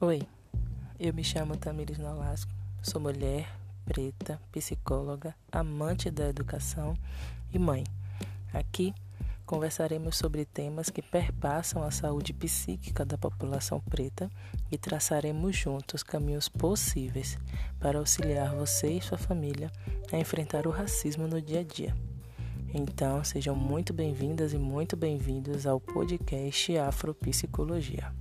Oi, eu me chamo Tamires Nolasco, sou mulher, preta, psicóloga, amante da educação e mãe. Aqui conversaremos sobre temas que perpassam a saúde psíquica da população preta e traçaremos juntos caminhos possíveis para auxiliar você e sua família a enfrentar o racismo no dia a dia. Então, sejam muito bem-vindas e muito bem-vindos ao podcast Afropsicologia.